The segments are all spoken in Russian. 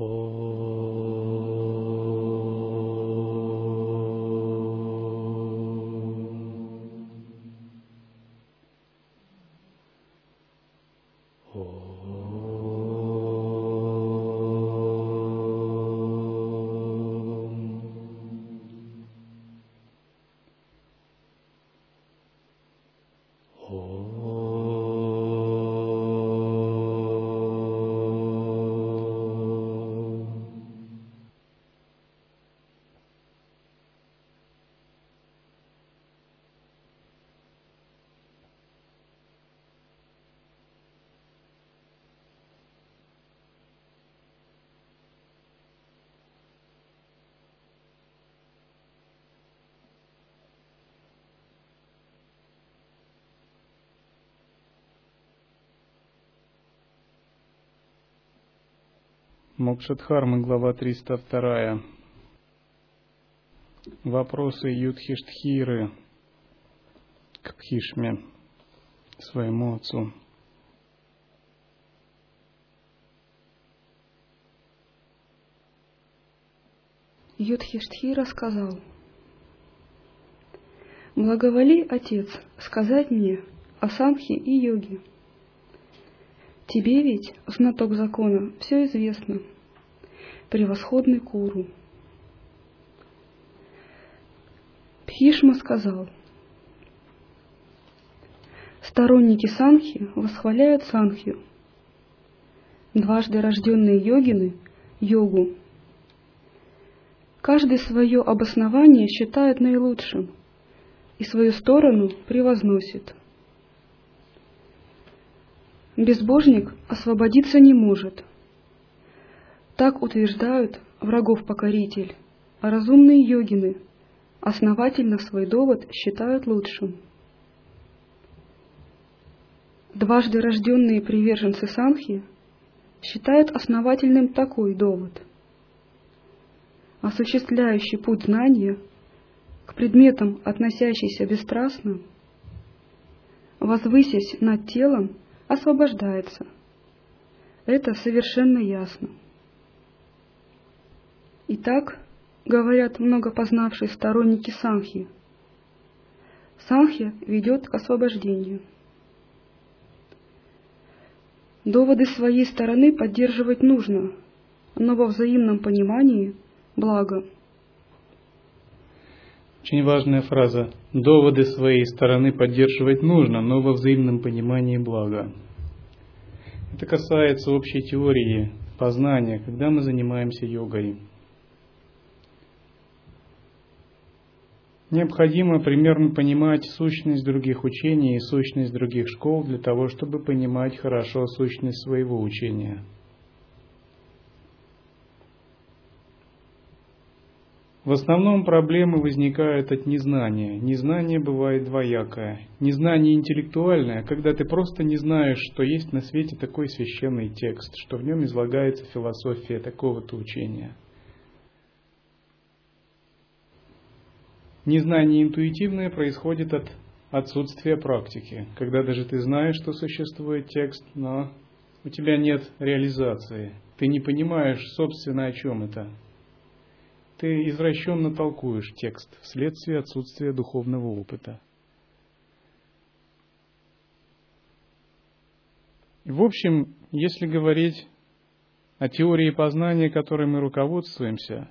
Oh. Мокшадхармы, глава 302. Вопросы Юдхиштхиры к Пхишме, своему отцу. Юдхиштхира сказал, «Благоволи, Отец, сказать мне о самхе и йоге». Тебе ведь, знаток закона, все известно. Превосходный Куру. Пхишма сказал, Сторонники Санхи восхваляют Санхью. Дважды рожденные йогины – йогу. Каждый свое обоснование считает наилучшим и свою сторону превозносит – безбожник освободиться не может. Так утверждают врагов-покоритель, а разумные йогины основательно свой довод считают лучшим. Дважды рожденные приверженцы Санхи считают основательным такой довод. Осуществляющий путь знания к предметам, относящийся бесстрастно, возвысясь над телом, освобождается. Это совершенно ясно. Итак, говорят много познавшие сторонники Санхи, Санхи ведет к освобождению. Доводы своей стороны поддерживать нужно, но во взаимном понимании – благо. Очень важная фраза. Доводы своей стороны поддерживать нужно, но во взаимном понимании благо. Это касается общей теории познания, когда мы занимаемся йогой. Необходимо примерно понимать сущность других учений и сущность других школ для того, чтобы понимать хорошо сущность своего учения – В основном проблемы возникают от незнания. Незнание бывает двоякое. Незнание интеллектуальное, когда ты просто не знаешь, что есть на свете такой священный текст, что в нем излагается философия такого-то учения. Незнание интуитивное происходит от отсутствия практики, когда даже ты знаешь, что существует текст, но у тебя нет реализации. Ты не понимаешь, собственно, о чем это ты извращенно толкуешь текст вследствие отсутствия духовного опыта. В общем, если говорить о теории познания, которой мы руководствуемся,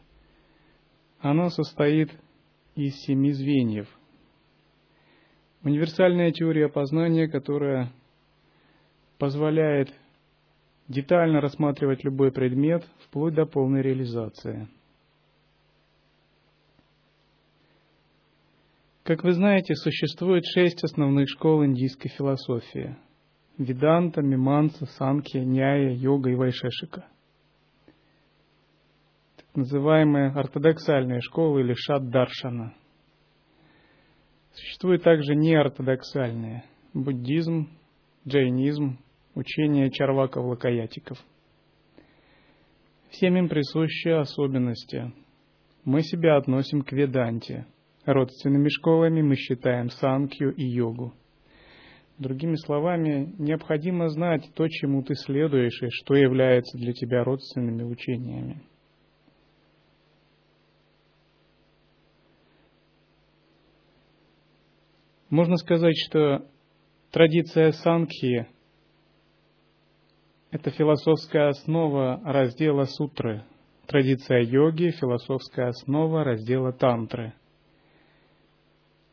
она состоит из семи звеньев. Универсальная теория познания, которая позволяет детально рассматривать любой предмет вплоть до полной реализации – Как вы знаете, существует шесть основных школ индийской философии. Веданта, Миманса, Санхья, Няя, Йога и Вайшешика. Так называемая ортодоксальная школа или Шаддаршана. Существует также неортодоксальные – буддизм, джайнизм, учение чарваков-лакаятиков. Всем им присущи особенности. Мы себя относим к веданте – Родственными школами мы считаем санкью и йогу. Другими словами, необходимо знать то, чему ты следуешь, и что является для тебя родственными учениями. Можно сказать, что традиция Санкхи – это философская основа раздела сутры. Традиция йоги – философская основа раздела тантры.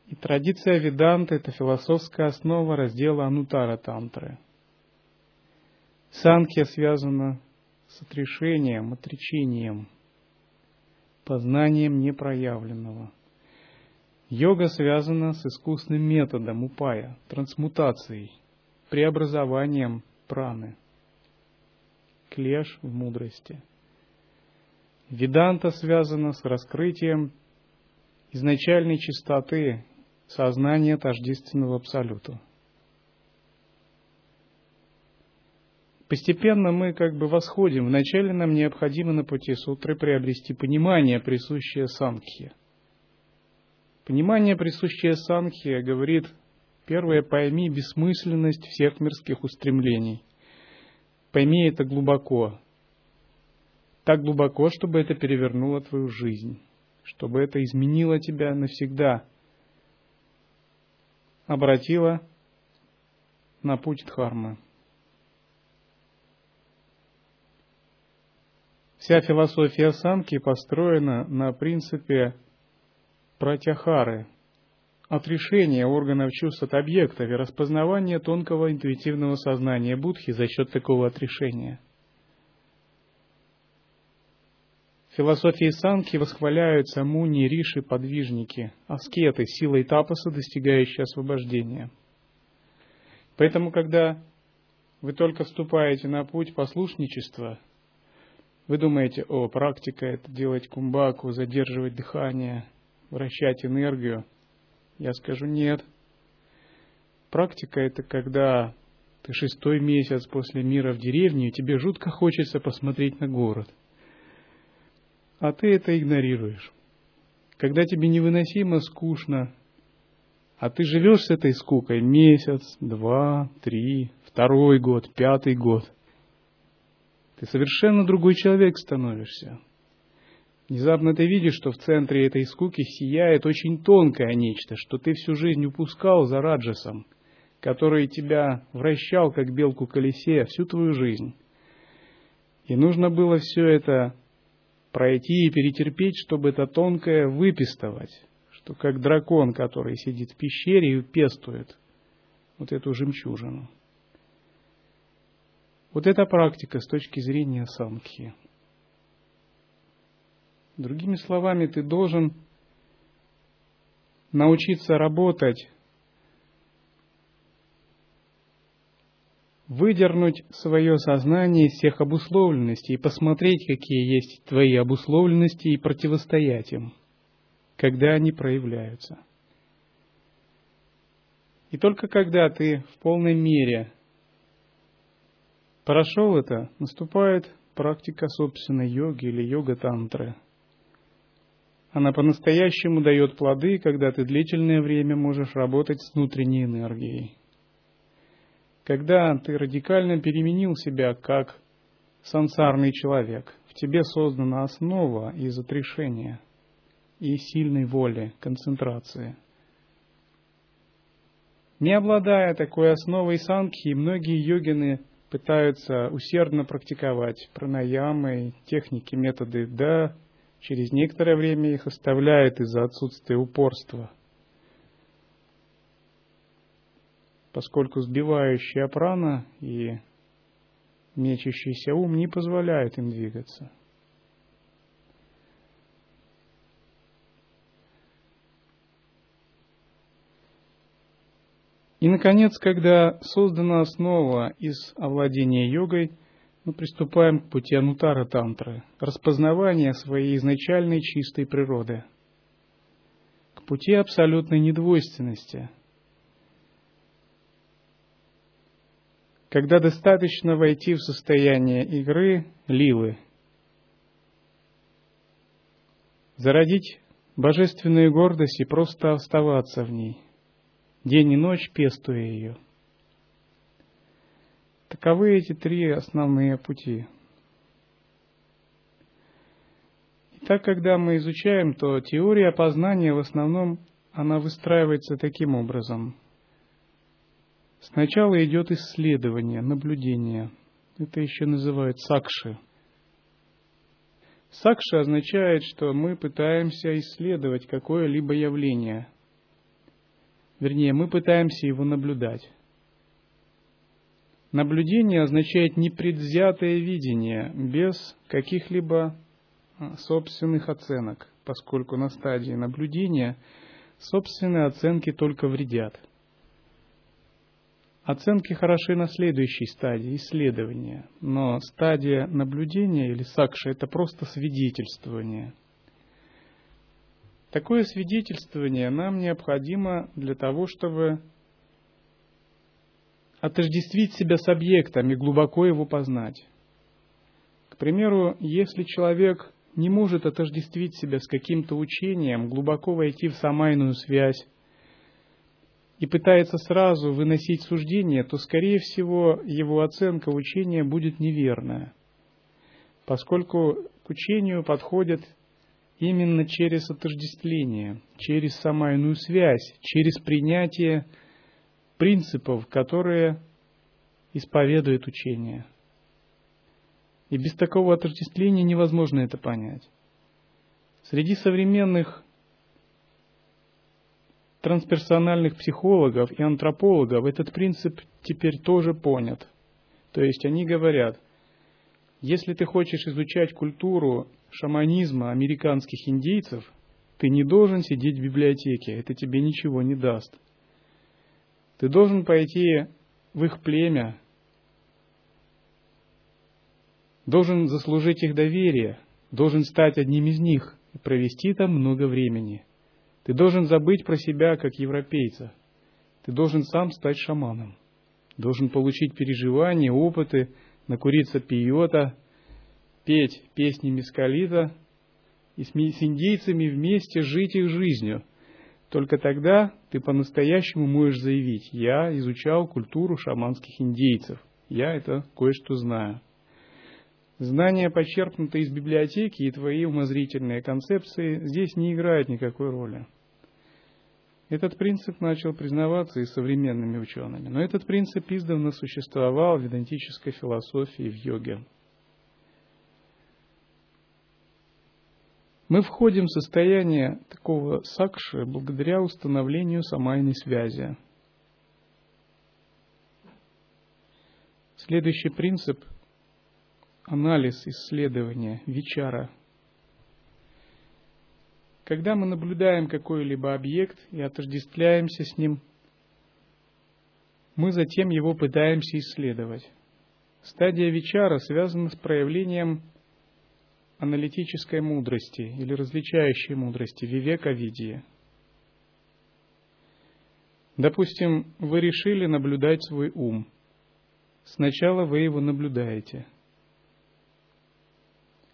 И традиция веданты – это философская основа раздела анутара тантры. Санкхия связана с отрешением, отречением, познанием непроявленного – Йога связана с искусным методом упая, трансмутацией, преобразованием праны. Клеш в мудрости. Веданта связана с раскрытием изначальной чистоты сознания тождественного Абсолюту. Постепенно мы как бы восходим. Вначале нам необходимо на пути сутры приобрести понимание, присущее Санкхе – Понимание, присущее Санхе, говорит, первое, пойми бессмысленность всех мирских устремлений. Пойми это глубоко. Так глубоко, чтобы это перевернуло твою жизнь, чтобы это изменило тебя навсегда, обратило на путь Дхармы. Вся философия санки построена на принципе пратяхары, отрешение органов чувств от объектов и распознавание тонкого интуитивного сознания Будхи за счет такого отрешения. В философии санки восхваляются муни, риши, подвижники, аскеты, силой тапаса, достигающие освобождения. Поэтому, когда вы только вступаете на путь послушничества, вы думаете, о, практика это делать кумбаку, задерживать дыхание – вращать энергию. Я скажу нет. Практика это когда ты шестой месяц после мира в деревне, и тебе жутко хочется посмотреть на город. А ты это игнорируешь. Когда тебе невыносимо скучно, а ты живешь с этой скукой месяц, два, три, второй год, пятый год, ты совершенно другой человек становишься. Внезапно ты видишь, что в центре этой скуки сияет очень тонкое нечто, что ты всю жизнь упускал за Раджасом, который тебя вращал, как белку колесе, всю твою жизнь. И нужно было все это пройти и перетерпеть, чтобы это тонкое выпистывать, что как дракон, который сидит в пещере и пестует вот эту жемчужину. Вот эта практика с точки зрения самхи – Другими словами, ты должен научиться работать, выдернуть свое сознание из всех обусловленностей и посмотреть, какие есть твои обусловленности и противостоять им, когда они проявляются. И только когда ты в полной мере прошел это, наступает практика собственной йоги или йога-тантры – она по-настоящему дает плоды, когда ты длительное время можешь работать с внутренней энергией. Когда ты радикально переменил себя как сансарный человек, в тебе создана основа из отрешения и сильной воли, концентрации. Не обладая такой основой санкхи, многие йогины пытаются усердно практиковать пранаямы, техники, методы да через некоторое время их оставляет из-за отсутствия упорства, поскольку сбивающая прана и мечущийся ум не позволяют им двигаться. И, наконец, когда создана основа из овладения йогой – мы приступаем к пути анутара тантры, распознавания своей изначальной чистой природы, к пути абсолютной недвойственности, когда достаточно войти в состояние игры лилы, зародить божественную гордость и просто оставаться в ней, день и ночь пестуя ее, Таковы эти три основные пути. Итак, когда мы изучаем, то теория познания в основном она выстраивается таким образом. Сначала идет исследование, наблюдение. Это еще называют сакши. Сакши означает, что мы пытаемся исследовать какое-либо явление. Вернее, мы пытаемся его наблюдать. Наблюдение означает непредвзятое видение, без каких-либо а, собственных оценок, поскольку на стадии наблюдения собственные оценки только вредят. Оценки хороши на следующей стадии исследования, но стадия наблюдения или сакша – это просто свидетельствование. Такое свидетельствование нам необходимо для того, чтобы отождествить себя с объектом и глубоко его познать. К примеру, если человек не может отождествить себя с каким-то учением, глубоко войти в самайную связь, и пытается сразу выносить суждение, то, скорее всего, его оценка учения будет неверная, поскольку к учению подходят именно через отождествление, через самайную связь, через принятие принципов, которые исповедует учение. И без такого отождествления невозможно это понять. Среди современных трансперсональных психологов и антропологов этот принцип теперь тоже понят. То есть они говорят, если ты хочешь изучать культуру шаманизма американских индейцев, ты не должен сидеть в библиотеке, это тебе ничего не даст. Ты должен пойти в их племя, должен заслужить их доверие, должен стать одним из них и провести там много времени – ты должен забыть про себя как европейца. Ты должен сам стать шаманом. Должен получить переживания, опыты, накуриться пиота, петь песни мискалита и с индейцами вместе жить их жизнью. Только тогда ты по-настоящему можешь заявить, я изучал культуру шаманских индейцев, я это кое-что знаю. Знания, почерпнутые из библиотеки, и твои умозрительные концепции здесь не играют никакой роли. Этот принцип начал признаваться и современными учеными, но этот принцип издавна существовал в ведантической философии в йоге. Мы входим в состояние такого сакши благодаря установлению самайной связи. Следующий принцип – анализ, исследование, вечара – когда мы наблюдаем какой-либо объект и отождествляемся с ним, мы затем его пытаемся исследовать. Стадия Вичара связана с проявлением аналитической мудрости или различающей мудрости, вивека видия. Допустим, вы решили наблюдать свой ум. Сначала вы его наблюдаете.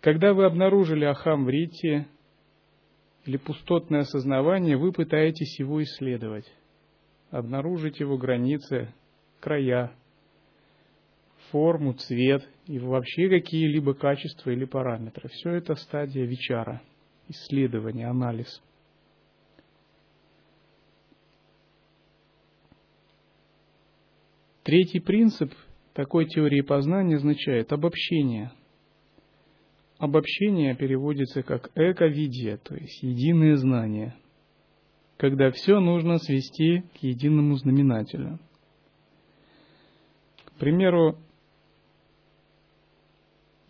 Когда вы обнаружили ахам в рите, или пустотное осознавание, вы пытаетесь его исследовать, обнаружить его границы, края, форму, цвет и вообще какие-либо качества или параметры. Все это стадия вечара, исследование, анализ. Третий принцип такой теории познания означает обобщение – Обобщение переводится как эковидия, то есть единое знание, когда все нужно свести к единому знаменателю. К примеру,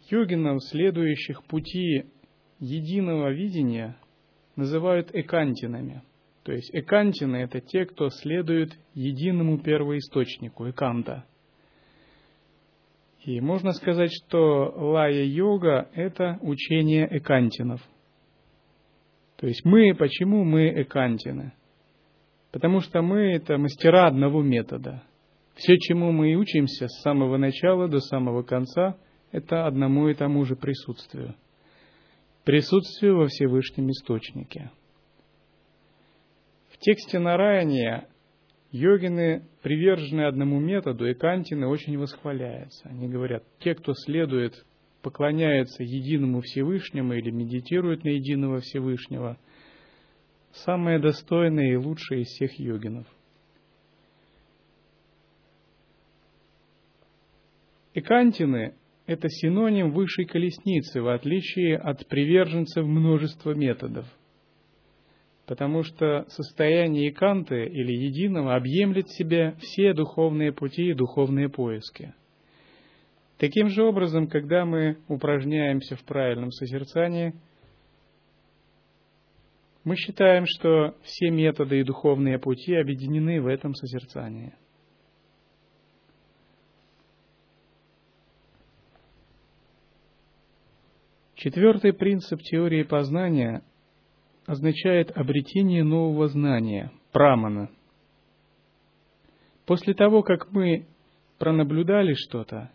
йогинов, следующих пути единого видения, называют экантинами. То есть экантины – это те, кто следует единому первоисточнику, эканта – и можно сказать, что лая-йога – это учение экантинов. То есть мы, почему мы экантины? Потому что мы – это мастера одного метода. Все, чему мы и учимся с самого начала до самого конца, это одному и тому же присутствию. Присутствию во Всевышнем Источнике. В тексте Нараяния Йогины, привержены одному методу, и кантины очень восхваляются. Они говорят, те, кто следует, поклоняется единому Всевышнему или медитирует на единого Всевышнего, самые достойные и лучшие из всех йогинов. И кантины – это синоним высшей колесницы, в отличие от приверженцев множества методов – потому что состояние иканты или единого объемлет в себе все духовные пути и духовные поиски. Таким же образом, когда мы упражняемся в правильном созерцании, мы считаем, что все методы и духовные пути объединены в этом созерцании. Четвертый принцип теории познания означает обретение нового знания, прамана. После того, как мы пронаблюдали что-то,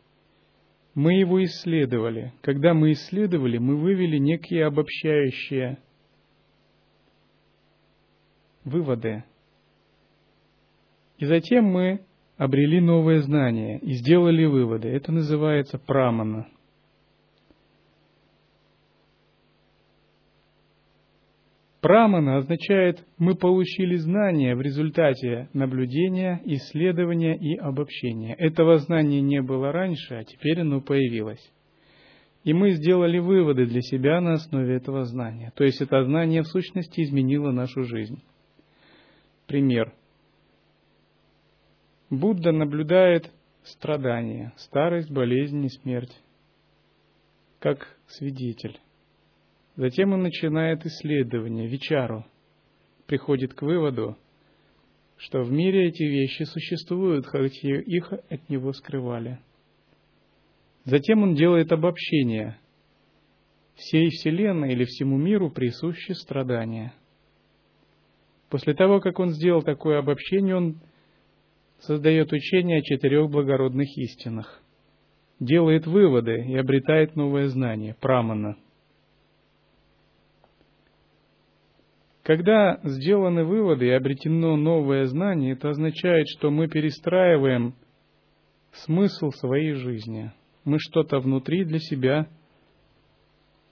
мы его исследовали. Когда мы исследовали, мы вывели некие обобщающие выводы. И затем мы обрели новое знание и сделали выводы. Это называется прамана – Прамана означает «мы получили знания в результате наблюдения, исследования и обобщения». Этого знания не было раньше, а теперь оно появилось. И мы сделали выводы для себя на основе этого знания. То есть это знание в сущности изменило нашу жизнь. Пример. Будда наблюдает страдания, старость, болезнь и смерть как свидетель. Затем он начинает исследование, вечару, приходит к выводу, что в мире эти вещи существуют, хоть их от него скрывали. Затем он делает обобщение. Всей Вселенной или всему миру присущи страдания. После того, как он сделал такое обобщение, он создает учение о четырех благородных истинах, делает выводы и обретает новое знание, прамана – Когда сделаны выводы и обретено новое знание, это означает, что мы перестраиваем смысл своей жизни. Мы что-то внутри для себя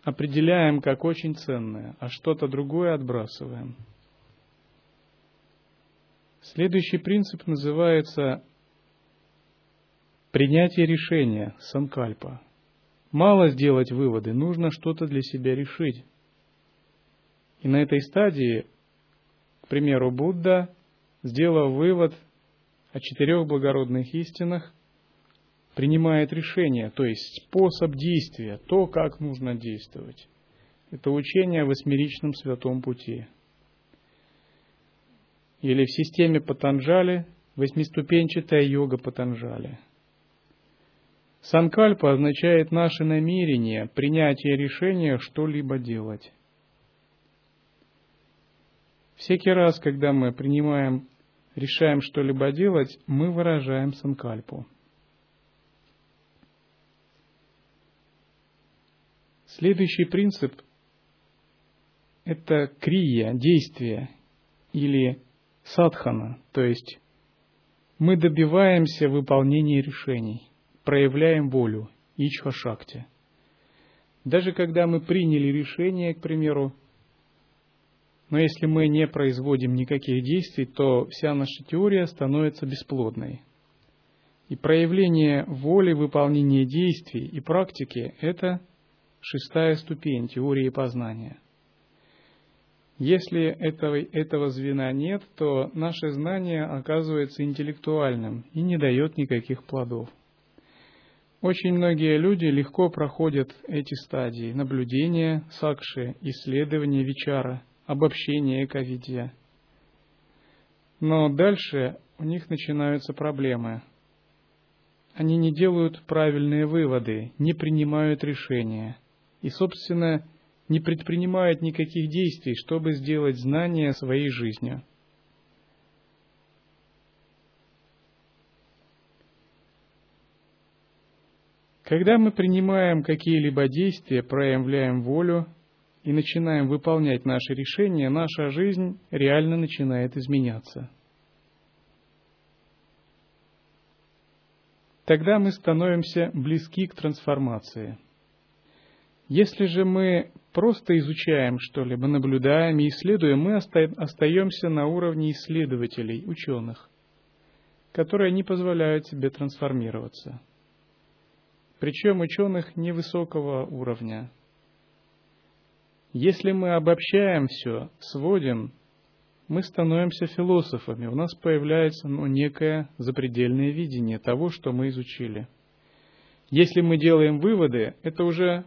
определяем как очень ценное, а что-то другое отбрасываем. Следующий принцип называется принятие решения, санкальпа. Мало сделать выводы, нужно что-то для себя решить. И на этой стадии, к примеру, Будда, сделав вывод о четырех благородных истинах, принимает решение, то есть способ действия, то, как нужно действовать. Это учение о восьмеричном святом пути. Или в системе Патанджали восьмиступенчатая йога Патанджали. Санкальпа означает наше намерение, принятие решения что-либо делать. Всякий раз, когда мы принимаем, решаем что-либо делать, мы выражаем санкальпу. Следующий принцип – это крия, действие или садхана, то есть мы добиваемся выполнения решений, проявляем волю, ичха-шакти. Даже когда мы приняли решение, к примеру, но если мы не производим никаких действий, то вся наша теория становится бесплодной. И проявление воли, выполнение действий и практики – это шестая ступень теории познания. Если этого, этого звена нет, то наше знание оказывается интеллектуальным и не дает никаких плодов. Очень многие люди легко проходят эти стадии наблюдения, сакши, исследования, вечара – обобщение эковидия. Но дальше у них начинаются проблемы. Они не делают правильные выводы, не принимают решения и, собственно, не предпринимают никаких действий, чтобы сделать знания своей жизнью. Когда мы принимаем какие-либо действия, проявляем волю, и начинаем выполнять наши решения, наша жизнь реально начинает изменяться. тогда мы становимся близки к трансформации. Если же мы просто изучаем что-либо, наблюдаем и исследуем, мы остаемся на уровне исследователей, ученых, которые не позволяют себе трансформироваться. Причем ученых невысокого уровня. Если мы обобщаем все, сводим, мы становимся философами, у нас появляется ну, некое запредельное видение того, что мы изучили. Если мы делаем выводы, это уже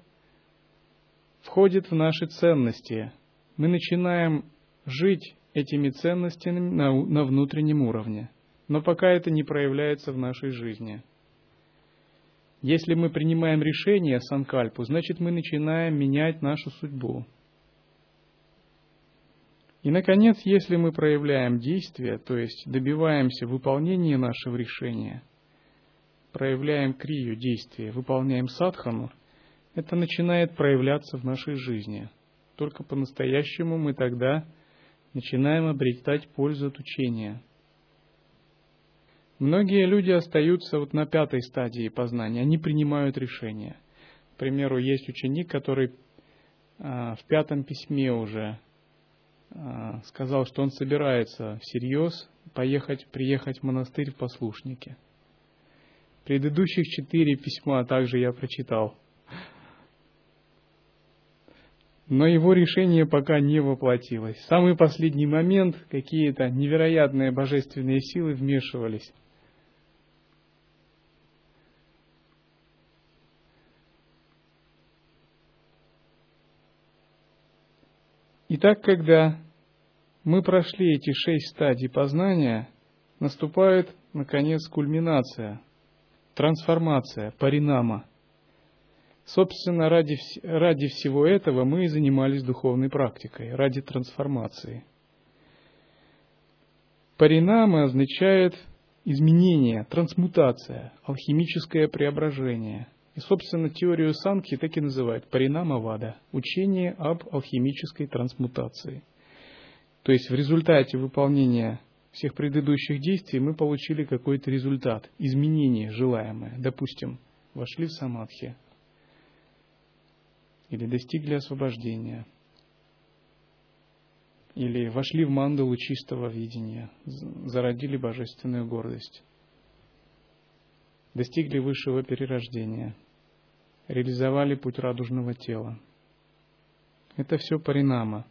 входит в наши ценности. Мы начинаем жить этими ценностями на, на внутреннем уровне, но пока это не проявляется в нашей жизни. Если мы принимаем решение санкальпу, значит мы начинаем менять нашу судьбу. И, наконец, если мы проявляем действие, то есть добиваемся выполнения нашего решения, проявляем крию действия, выполняем садхану, это начинает проявляться в нашей жизни. Только по-настоящему мы тогда начинаем обретать пользу от учения. Многие люди остаются вот на пятой стадии познания, они принимают решения. К примеру, есть ученик, который а, в пятом письме уже сказал, что он собирается всерьез поехать, приехать в монастырь в послушнике. Предыдущих четыре письма также я прочитал. Но его решение пока не воплотилось. В самый последний момент какие-то невероятные божественные силы вмешивались. Итак, когда мы прошли эти шесть стадий познания, наступает, наконец, кульминация, трансформация, паринама. Собственно, ради, ради всего этого мы и занимались духовной практикой, ради трансформации. Паринама означает изменение, трансмутация, алхимическое преображение – и, собственно, теорию Санки так и называют Паринама Вада – учение об алхимической трансмутации. То есть в результате выполнения всех предыдущих действий мы получили какой-то результат, изменение желаемое. Допустим, вошли в самадхи или достигли освобождения, или вошли в мандалу чистого видения, зародили божественную гордость, достигли высшего перерождения – реализовали путь радужного тела. Это все паринама.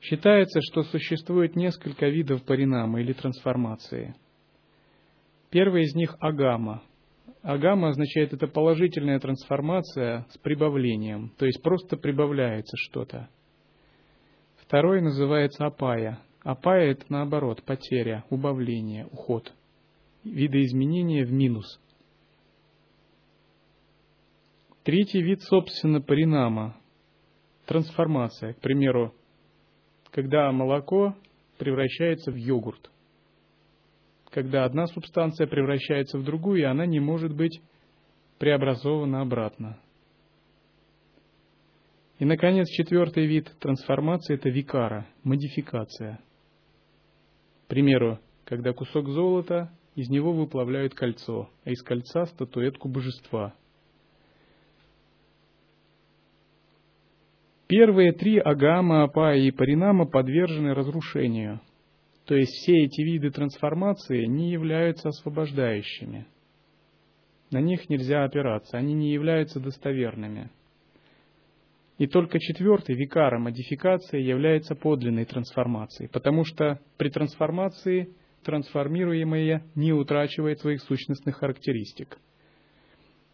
Считается, что существует несколько видов паринама или трансформации. Первый из них – агама. Агама означает это положительная трансформация с прибавлением, то есть просто прибавляется что-то. Второй называется апая. Апая – это наоборот, потеря, убавление, уход. Видоизменение в минус – Третий вид, собственно, паринама, трансформация. К примеру, когда молоко превращается в йогурт. Когда одна субстанция превращается в другую, и она не может быть преобразована обратно. И, наконец, четвертый вид трансформации – это викара, модификация. К примеру, когда кусок золота, из него выплавляют кольцо, а из кольца – статуэтку божества – Первые три агама, апа и паринама подвержены разрушению. То есть все эти виды трансформации не являются освобождающими. На них нельзя опираться, они не являются достоверными. И только четвертый, викара, модификация, является подлинной трансформацией, потому что при трансформации трансформируемое не утрачивает своих сущностных характеристик.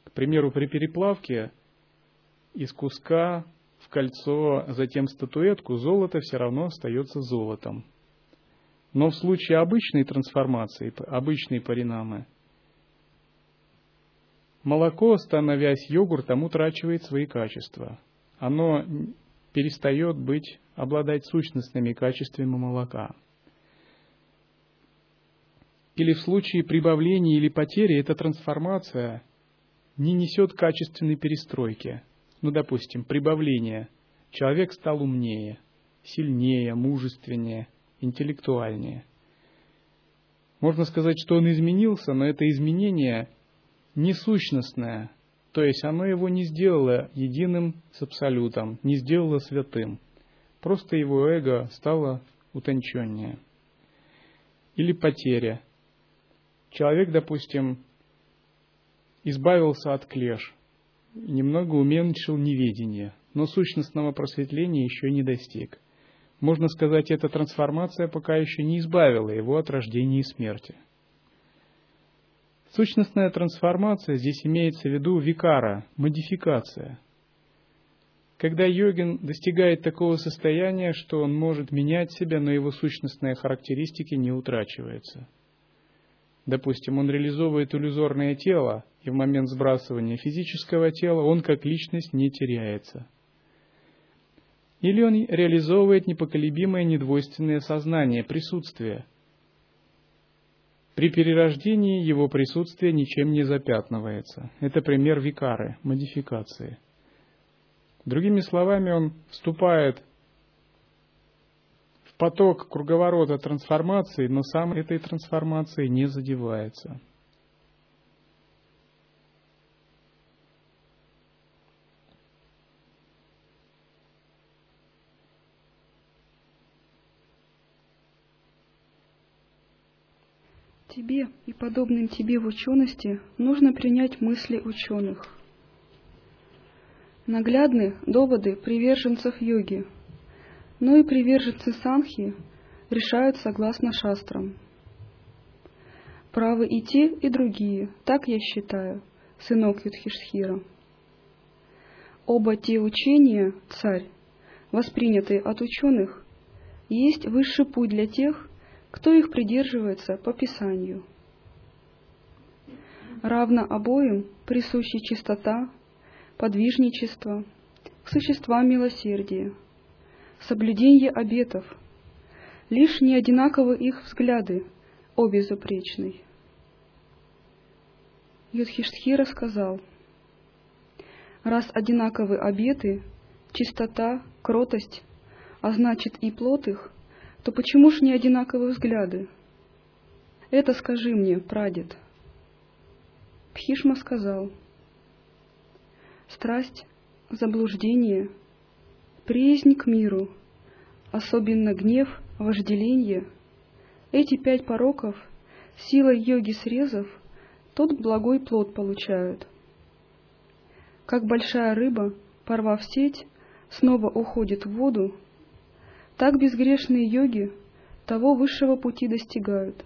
К примеру, при переплавке из куска кольцо, затем статуэтку, золото все равно остается золотом. Но в случае обычной трансформации, обычной паринамы, молоко, становясь йогуртом, утрачивает свои качества. Оно перестает быть, обладать сущностными качествами молока. Или в случае прибавления или потери эта трансформация не несет качественной перестройки – ну, допустим, прибавление. Человек стал умнее, сильнее, мужественнее, интеллектуальнее. Можно сказать, что он изменился, но это изменение не сущностное, то есть оно его не сделало единым с Абсолютом, не сделало святым. Просто его эго стало утонченнее. Или потеря. Человек, допустим, избавился от клеш, немного уменьшил неведение, но сущностного просветления еще не достиг. Можно сказать, эта трансформация пока еще не избавила его от рождения и смерти. Сущностная трансформация здесь имеется в виду викара, модификация. Когда йогин достигает такого состояния, что он может менять себя, но его сущностные характеристики не утрачиваются. Допустим, он реализовывает иллюзорное тело, и в момент сбрасывания физического тела он как личность не теряется. Или он реализовывает непоколебимое недвойственное сознание, присутствие. При перерождении его присутствие ничем не запятнывается. Это пример викары, модификации. Другими словами, он вступает в поток круговорота трансформации, но сам этой трансформации не задевается. Тебе и подобным тебе в учености нужно принять мысли ученых. Наглядны доводы приверженцев йоги, но и приверженцы санхи решают согласно шастрам. Правы и те, и другие, так я считаю, сынок Юдхишхира. Оба те учения, царь, воспринятые от ученых, есть высший путь для тех, кто их придерживается по Писанию. Равно обоим присущи чистота, подвижничество, к существам милосердия, соблюдение обетов, лишь не одинаковы их взгляды, о безупречный. Юдхиштхира сказал, раз одинаковы обеты, чистота, кротость, а значит и плод их, то почему ж не одинаковые взгляды? Это скажи мне, прадед. Пхишма сказал, страсть, заблуждение, приязнь к миру, особенно гнев, вожделение, эти пять пороков силой йоги срезов тот благой плод получают. Как большая рыба, порвав сеть, снова уходит в воду, так безгрешные йоги того высшего пути достигают.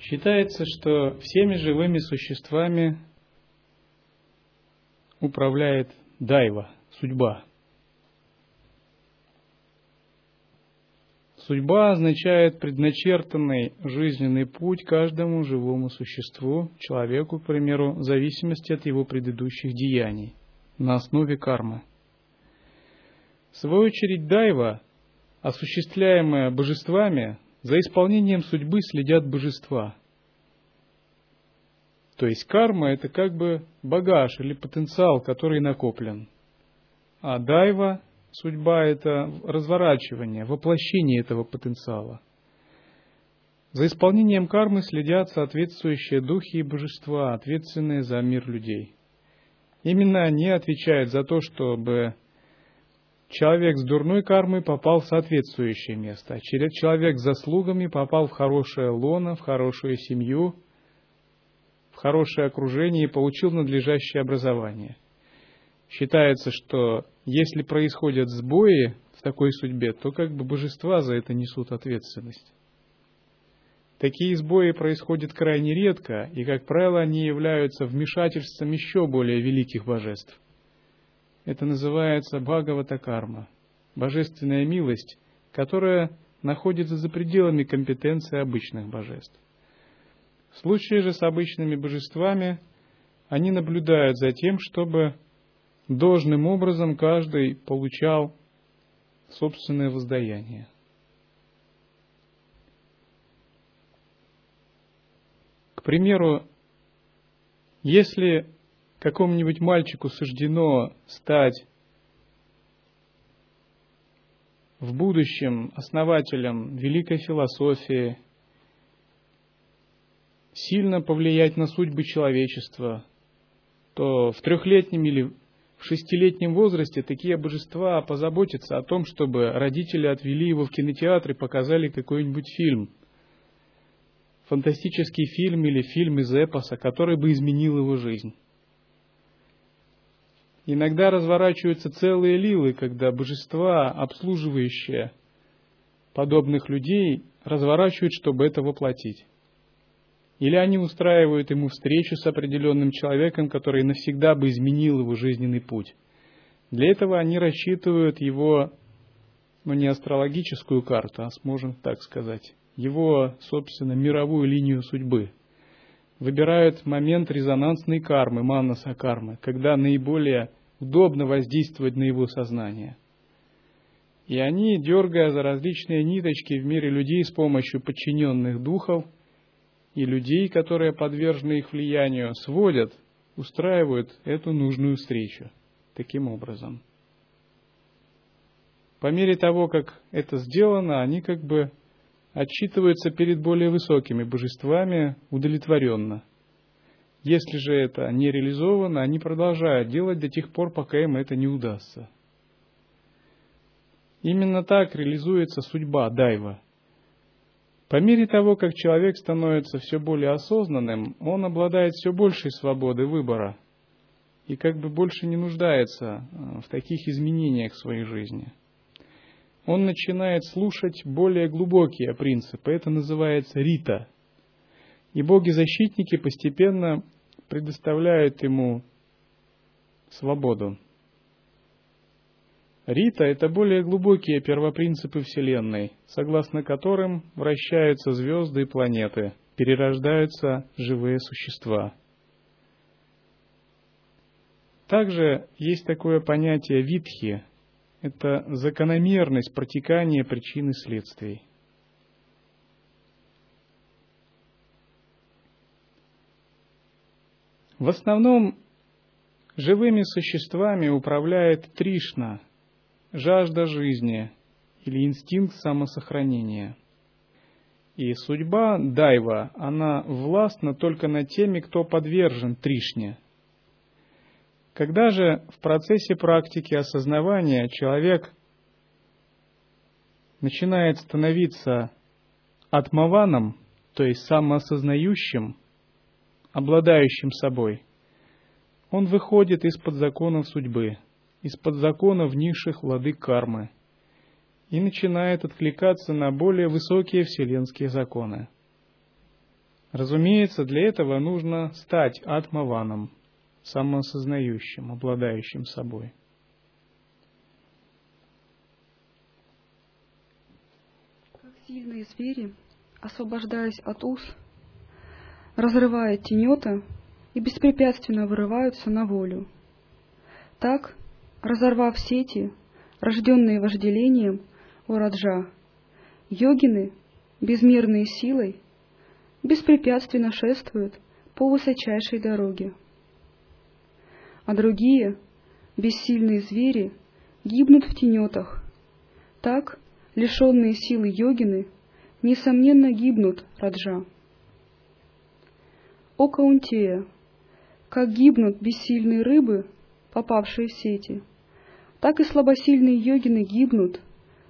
Считается, что всеми живыми существами управляет дайва, судьба. Судьба означает предначертанный жизненный путь каждому живому существу, человеку, к примеру, в зависимости от его предыдущих деяний, на основе кармы – в свою очередь дайва, осуществляемая божествами, за исполнением судьбы следят божества. То есть карма – это как бы багаж или потенциал, который накоплен. А дайва, судьба – это разворачивание, воплощение этого потенциала. За исполнением кармы следят соответствующие духи и божества, ответственные за мир людей. Именно они отвечают за то, чтобы Человек с дурной кармой попал в соответствующее место, а человек с заслугами попал в хорошее лоно, в хорошую семью, в хорошее окружение и получил надлежащее образование. Считается, что если происходят сбои в такой судьбе, то как бы божества за это несут ответственность. Такие сбои происходят крайне редко, и, как правило, они являются вмешательством еще более великих божеств – это называется Бхагавата карма, божественная милость, которая находится за пределами компетенции обычных божеств. В случае же с обычными божествами они наблюдают за тем, чтобы должным образом каждый получал собственное воздаяние. К примеру, если какому-нибудь мальчику суждено стать в будущем основателем великой философии, сильно повлиять на судьбы человечества, то в трехлетнем или в шестилетнем возрасте такие божества позаботятся о том, чтобы родители отвели его в кинотеатр и показали какой-нибудь фильм. Фантастический фильм или фильм из эпоса, который бы изменил его жизнь. Иногда разворачиваются целые лилы, когда божества, обслуживающие подобных людей, разворачивают, чтобы это воплотить. Или они устраивают ему встречу с определенным человеком, который навсегда бы изменил его жизненный путь. Для этого они рассчитывают его, ну не астрологическую карту, а сможем так сказать, его, собственно, мировую линию судьбы. Выбирают момент резонансной кармы, маннаса кармы, когда наиболее удобно воздействовать на его сознание. И они, дергая за различные ниточки в мире людей с помощью подчиненных духов – и людей, которые подвержены их влиянию, сводят, устраивают эту нужную встречу таким образом. По мере того, как это сделано, они как бы отчитываются перед более высокими божествами удовлетворенно. Если же это не реализовано, они продолжают делать до тех пор, пока им это не удастся. Именно так реализуется судьба Дайва – по мере того, как человек становится все более осознанным, он обладает все большей свободой выбора и как бы больше не нуждается э, в таких изменениях в своей жизни. Он начинает слушать более глубокие принципы, это называется рита. И боги-защитники постепенно предоставляют ему свободу. Рита – это более глубокие первопринципы Вселенной, согласно которым вращаются звезды и планеты, перерождаются живые существа. Также есть такое понятие витхи – это закономерность протекания причин и следствий. В основном живыми существами управляет Тришна – жажда жизни или инстинкт самосохранения. И судьба Дайва, она властна только над теми, кто подвержен Тришне. Когда же в процессе практики осознавания человек начинает становиться атмаваном, то есть самоосознающим, обладающим собой, он выходит из-под законов судьбы – из-под законов низших владык кармы и начинает откликаться на более высокие вселенские законы. Разумеется, для этого нужно стать атмаваном, самоосознающим, обладающим собой. Как сильные звери, освобождаясь от уз, разрывая тенета и беспрепятственно вырываются на волю. Так разорвав сети, рожденные вожделением у Раджа, йогины, безмерной силой, беспрепятственно шествуют по высочайшей дороге. А другие, бессильные звери, гибнут в тенетах. Так, лишенные силы йогины, несомненно гибнут Раджа. О Каунтея, как гибнут бессильные рыбы попавшие в сети. Так и слабосильные йогины гибнут,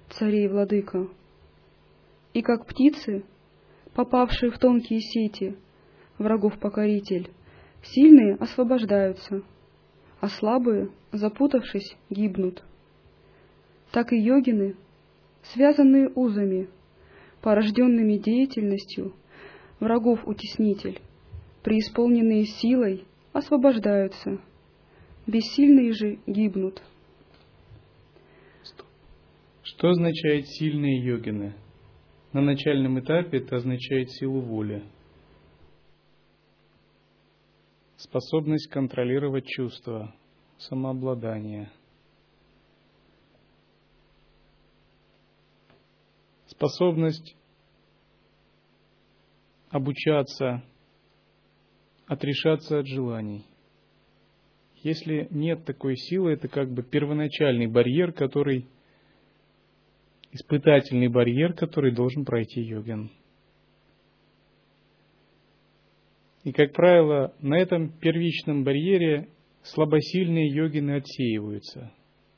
царей владыка. И как птицы, попавшие в тонкие сети, врагов-покоритель, сильные освобождаются, а слабые, запутавшись, гибнут. Так и йогины, связанные узами, порожденными деятельностью, врагов-утеснитель, преисполненные силой, освобождаются, бессильные же гибнут. Что означает сильные йогины? На начальном этапе это означает силу воли. Способность контролировать чувства, самообладание. Способность обучаться, отрешаться от желаний – если нет такой силы, это как бы первоначальный барьер, который испытательный барьер, который должен пройти йогин. И, как правило, на этом первичном барьере слабосильные йогины отсеиваются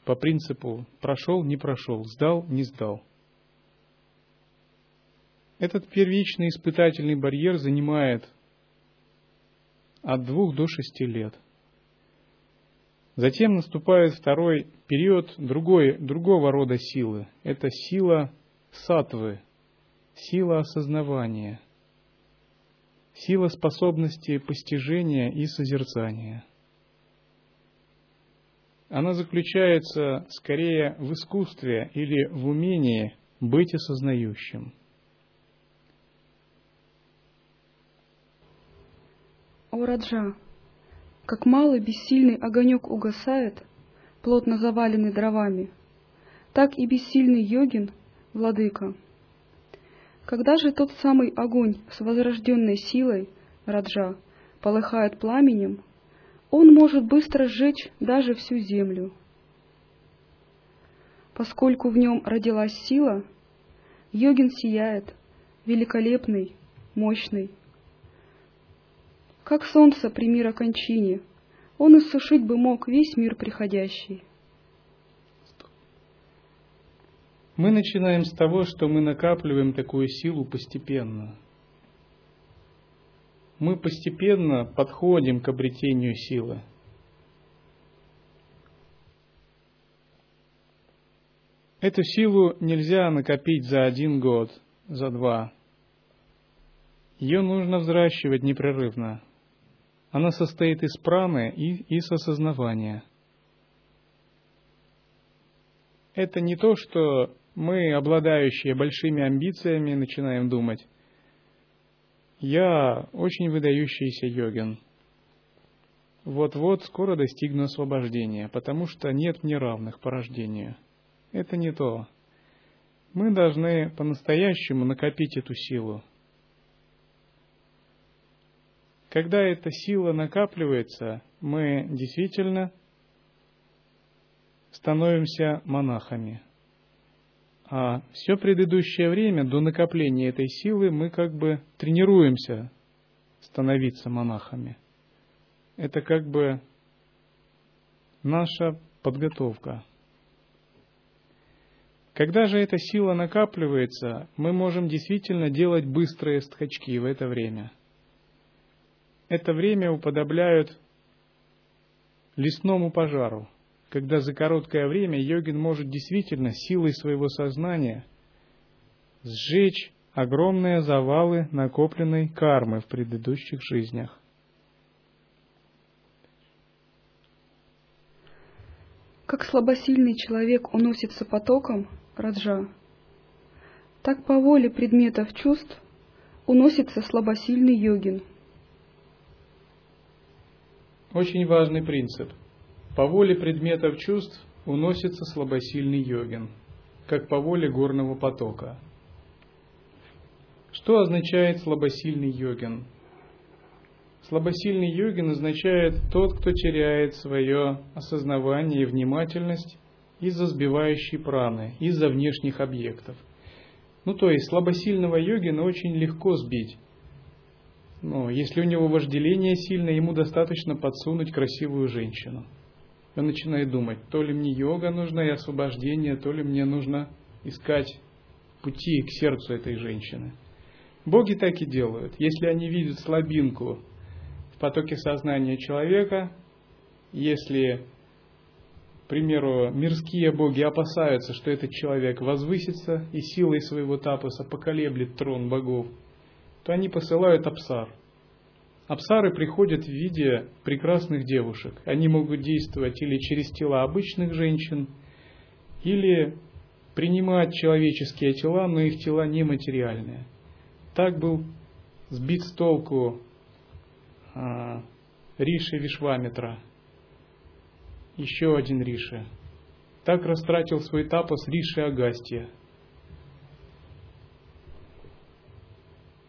по принципу прошел, не прошел, сдал, не сдал. Этот первичный испытательный барьер занимает от двух до шести лет. Затем наступает второй период другой, другого рода силы. Это сила сатвы, сила осознавания, сила способности постижения и созерцания. Она заключается скорее в искусстве или в умении быть осознающим – О Раджа, как малый бессильный огонек угасает, плотно заваленный дровами, так и бессильный йогин, владыка. Когда же тот самый огонь с возрожденной силой, Раджа, полыхает пламенем, он может быстро сжечь даже всю землю. Поскольку в нем родилась сила, йогин сияет, великолепный, мощный, как солнце при мира кончине, он иссушить бы мог весь мир приходящий. Мы начинаем с того, что мы накапливаем такую силу постепенно. Мы постепенно подходим к обретению силы. Эту силу нельзя накопить за один год, за два. Ее нужно взращивать непрерывно. Она состоит из праны и из осознавания. Это не то, что мы, обладающие большими амбициями, начинаем думать, я очень выдающийся йогин. Вот-вот скоро достигну освобождения, потому что нет мне равных по рождению. Это не то. Мы должны по-настоящему накопить эту силу, когда эта сила накапливается, мы действительно становимся монахами. А все предыдущее время до накопления этой силы мы как бы тренируемся становиться монахами. Это как бы наша подготовка. Когда же эта сила накапливается, мы можем действительно делать быстрые скачки в это время – это время уподобляют лесному пожару, когда за короткое время йогин может действительно силой своего сознания сжечь огромные завалы накопленной кармы в предыдущих жизнях. Как слабосильный человек уносится потоком, Раджа, так по воле предметов чувств уносится слабосильный йогин – очень важный принцип. По воле предметов чувств уносится слабосильный йогин, как по воле горного потока. Что означает слабосильный йогин? Слабосильный йогин означает тот, кто теряет свое осознавание и внимательность из-за сбивающей праны, из-за внешних объектов. Ну то есть слабосильного йогина очень легко сбить, но если у него вожделение сильное, ему достаточно подсунуть красивую женщину. Он начинает думать, то ли мне йога нужна и освобождение, то ли мне нужно искать пути к сердцу этой женщины. Боги так и делают. Если они видят слабинку в потоке сознания человека, если, к примеру, мирские боги опасаются, что этот человек возвысится и силой своего тапоса поколеблет трон богов – то они посылают абсар. Абсары приходят в виде прекрасных девушек. Они могут действовать или через тела обычных женщин, или принимать человеческие тела, но их тела нематериальные. Так был сбит с толку а, Риши Вишваметра, еще один Риши. Так растратил свой тапос Риши Агастия –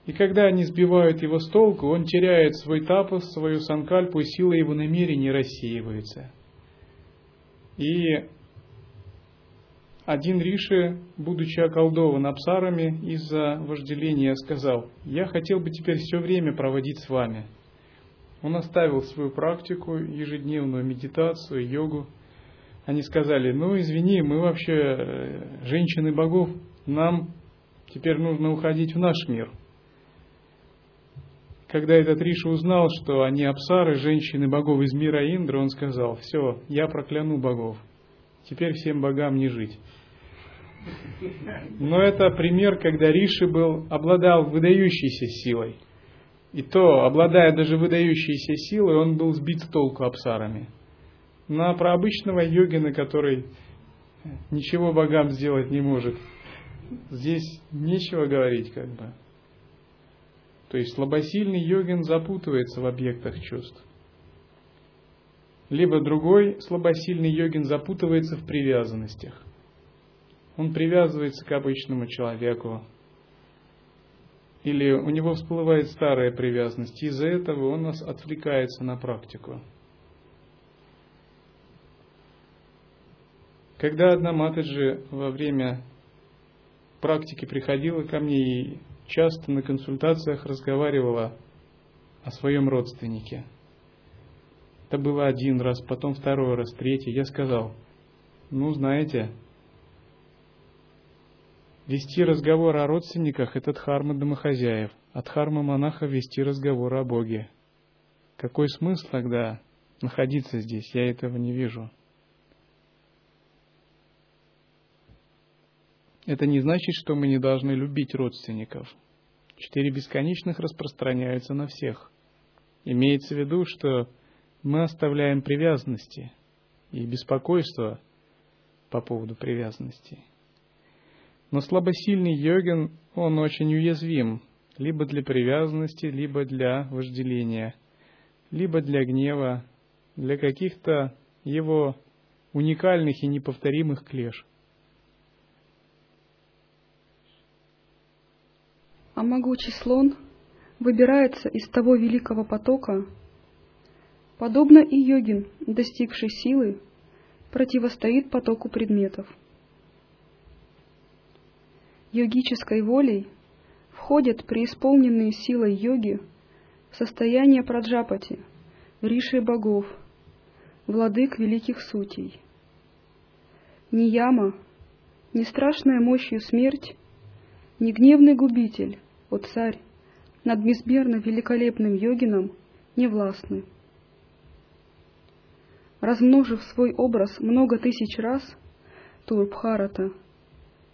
И когда они сбивают его с толку, он теряет свой тапос, свою санкальпу, и сила его намерений рассеивается. И один Риши, будучи околдован абсарами из-за вожделения, сказал, «Я хотел бы теперь все время проводить с вами, Он оставил свою практику, ежедневную медитацию, йогу. Они сказали, ну извини, мы вообще э, женщины богов, нам теперь нужно уходить в наш мир. Когда этот Риша узнал, что они апсары, женщины богов из мира Индра, он сказал, все, я прокляну богов, теперь всем богам не жить. Но это пример, когда Риши был, обладал выдающейся силой – и то, обладая даже выдающейся силой, он был сбит с толку абсарами. На про обычного йогина, который ничего богам сделать не может, здесь нечего говорить как бы. То есть слабосильный йогин запутывается в объектах чувств. Либо другой слабосильный йогин запутывается в привязанностях. Он привязывается к обычному человеку, или у него всплывает старая привязанность, и из-за этого он нас отвлекается на практику. Когда одна Матаджи во время практики приходила ко мне и часто на консультациях разговаривала о своем родственнике. Это было один раз, потом второй раз, третий. Я сказал, ну, знаете, Вести разговор о родственниках – это дхарма домохозяев, а дхарма монаха – вести разговор о Боге. Какой смысл тогда находиться здесь? Я этого не вижу. Это не значит, что мы не должны любить родственников. Четыре бесконечных распространяются на всех. Имеется в виду, что мы оставляем привязанности и беспокойство по поводу привязанностей. Но слабосильный йогин, он очень уязвим, либо для привязанности, либо для вожделения, либо для гнева, для каких-то его уникальных и неповторимых клеш. А могучий слон выбирается из того великого потока, подобно и йогин, достигший силы, противостоит потоку предметов – йогической волей входят преисполненные силой йоги в состояние праджапати, риши богов, владык великих сутей. Ни яма, ни страшная мощью смерть, ни гневный губитель, о царь, над безмерно великолепным йогином не властны. Размножив свой образ много тысяч раз, Турбхарата —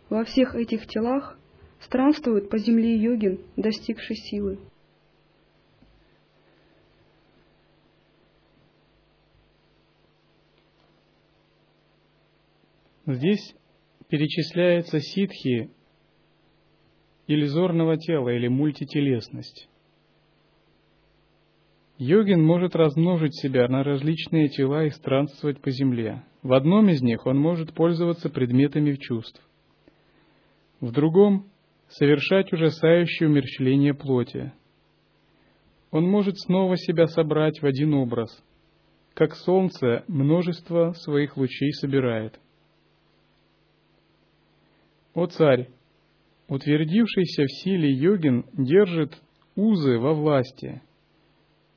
во всех этих телах странствует по земле йогин, достигший силы. Здесь перечисляются ситхи иллюзорного тела или мультителесность. Йогин может размножить себя на различные тела и странствовать по земле. В одном из них он может пользоваться предметами чувств в другом — совершать ужасающее умерщвление плоти. Он может снова себя собрать в один образ, как солнце множество своих лучей собирает. О царь, утвердившийся в силе йогин держит узы во власти,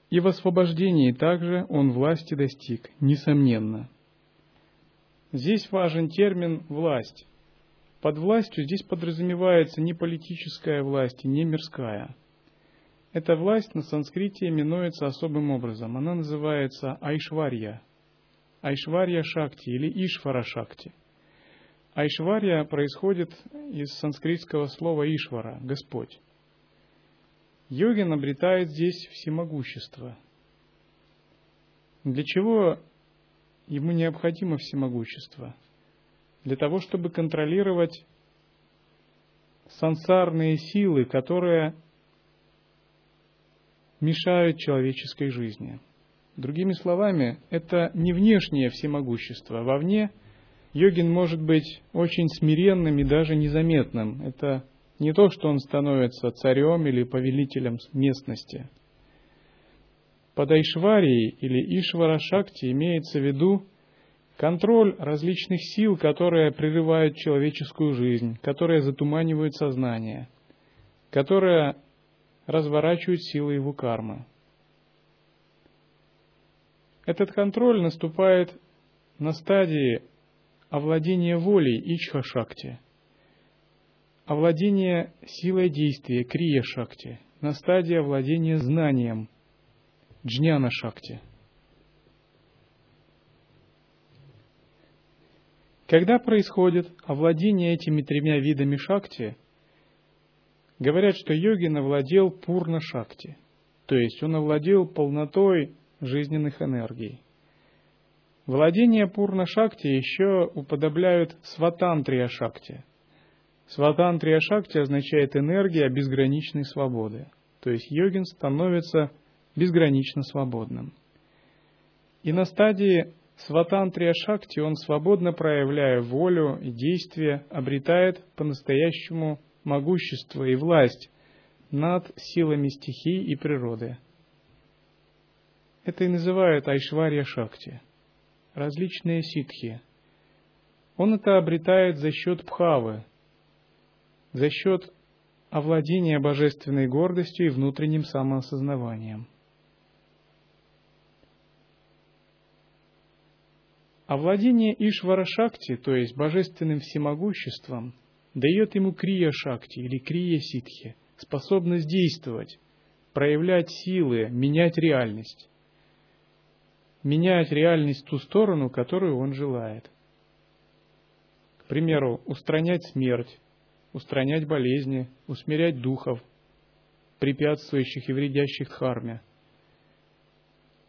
и в освобождении также он власти достиг, несомненно. Здесь важен термин «власть». Под властью здесь подразумевается не политическая власть и не мирская. Эта власть на санскрите именуется особым образом. Она называется Айшварья. Айшварья Шакти или Ишвара Шакти. Айшварья происходит из санскритского слова Ишвара – Господь. Йогин обретает здесь всемогущество. Для чего ему необходимо всемогущество – для того, чтобы контролировать сансарные силы, которые мешают человеческой жизни. Другими словами, это не внешнее всемогущество. Вовне йогин может быть очень смиренным и даже незаметным. Это не то, что он становится царем или повелителем местности. Под Айшварией или Ишвара Шакти имеется в виду Контроль различных сил, которые прерывают человеческую жизнь, которые затуманивают сознание, которые разворачивают силы его кармы. Этот контроль наступает на стадии овладения волей Ичха-шакти, овладения силой действия Крия-шакти, на стадии овладения знанием Джняна-шакти. Когда происходит овладение этими тремя видами шакти, говорят, что йогин овладел пурна-шакти, то есть он овладел полнотой жизненных энергий. Владение пурна-шакти еще уподобляют сватантрия-шакти. Сватантрия-шакти означает энергия безграничной свободы, то есть йогин становится безгранично свободным. И на стадии Сватантрия Шакти он, свободно проявляя волю и действие, обретает по-настоящему могущество и власть над силами стихий и природы. Это и называют Айшварья Шакти, различные ситхи. Он это обретает за счет пхавы, за счет овладения божественной гордостью и внутренним самоосознаванием. Овладение Ишвара-шакти, то есть божественным всемогуществом, дает ему крия-шакти или крия-ситхи, способность действовать, проявлять силы, менять реальность. Менять реальность в ту сторону, которую он желает. К примеру, устранять смерть, устранять болезни, усмирять духов, препятствующих и вредящих харме,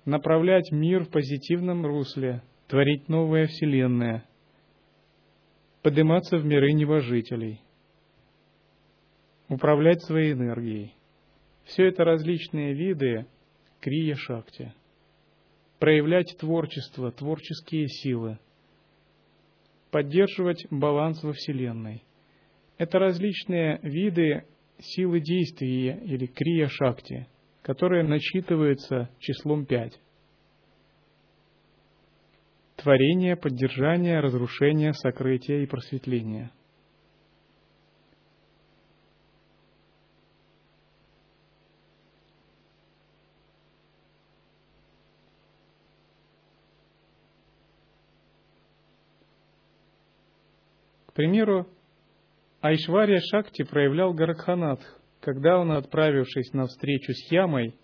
направлять мир в позитивном русле, творить новая вселенная, подниматься в миры небожителей, управлять своей энергией. Все это различные виды крия-шакти. Проявлять творчество, творческие силы, поддерживать баланс во Вселенной. Это различные виды силы действия или крия-шакти, которые насчитываются числом пять творение, поддержание, разрушение, сокрытие и просветление. Примеру, Айшвария Шакти проявлял Гаракханатх, когда он, отправившись на встречу с Ямой,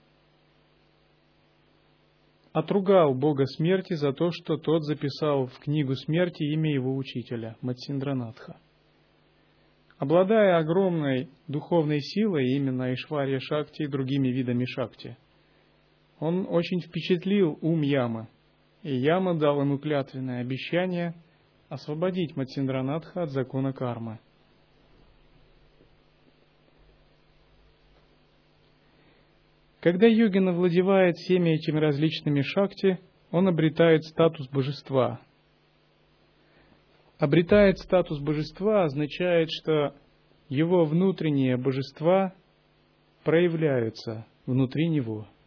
отругал бога смерти за то, что тот записал в книгу смерти имя его учителя, Матсиндранатха. Обладая огромной духовной силой, именно Ишвария Шакти и другими видами Шакти, он очень впечатлил ум Ямы, и Яма дал ему клятвенное обещание освободить Матсиндранатха от закона кармы – Когда йогин овладевает всеми этими различными шакти, он обретает статус божества. Обретает статус божества означает, что его внутренние божества проявляются внутри него –